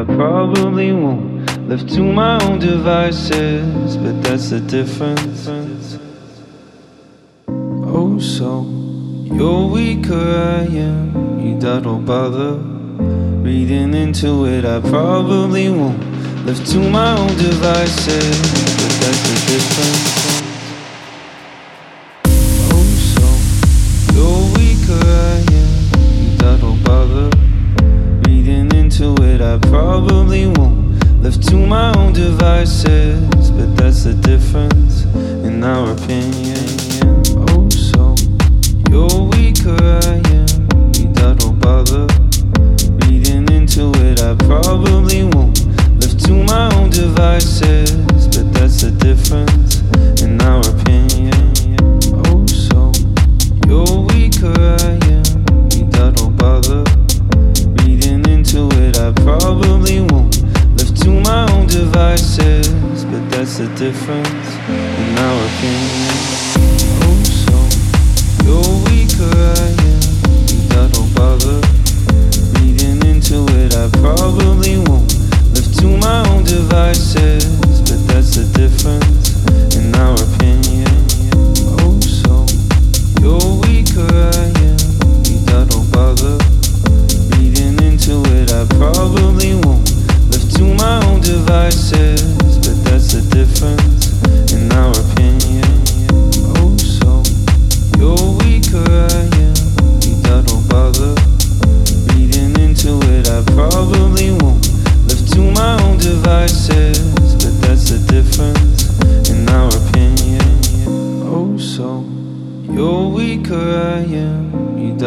I probably won't. live to my own devices, but that's the difference. Oh, so you're weaker, I am. You don't bother reading into it. I probably won't. live to my own devices, but that's the difference. Probably won't. Left to my own devices, but that's the difference in our opinion. Difference in our opinion. Oh, so you're weaker, I am. You don't bother reading into it. I probably won't. Left to my own devices,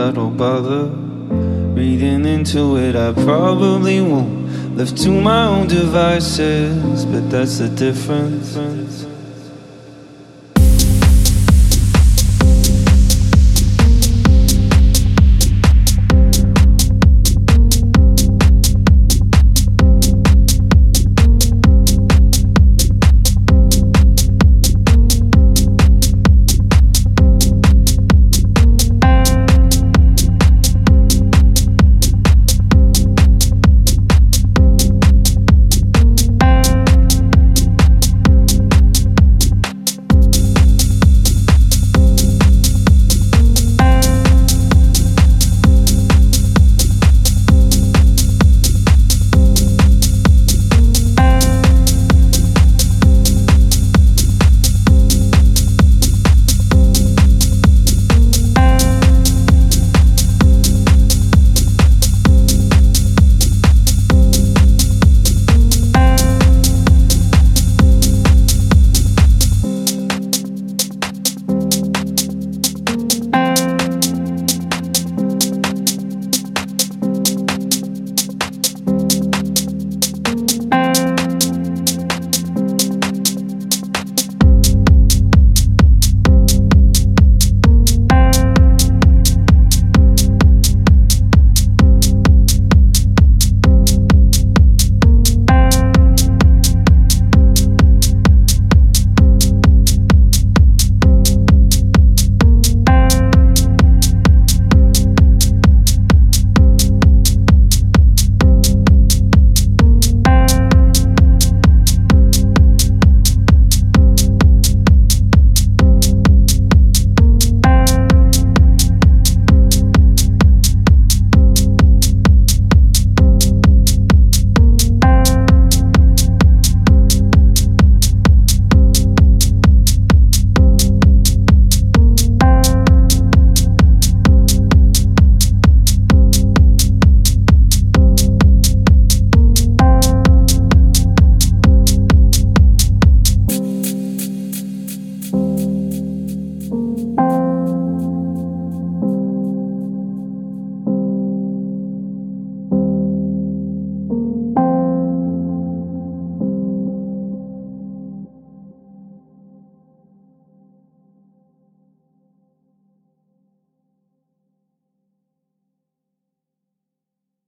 You don't bother reading into it. I probably won't. Left to my own devices, but that's the difference.